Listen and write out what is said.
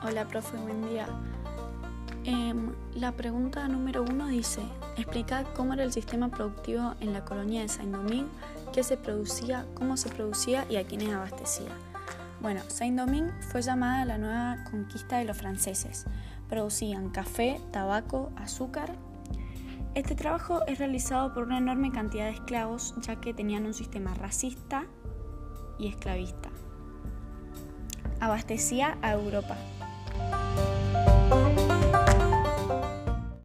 Hola, profe, buen día. Em, la pregunta número uno dice, explica cómo era el sistema productivo en la colonia de Saint-Domingue, qué se producía, cómo se producía y a quiénes abastecía. Bueno, Saint-Domingue fue llamada la nueva conquista de los franceses. Producían café, tabaco, azúcar. Este trabajo es realizado por una enorme cantidad de esclavos, ya que tenían un sistema racista y esclavista. Abastecía a Europa,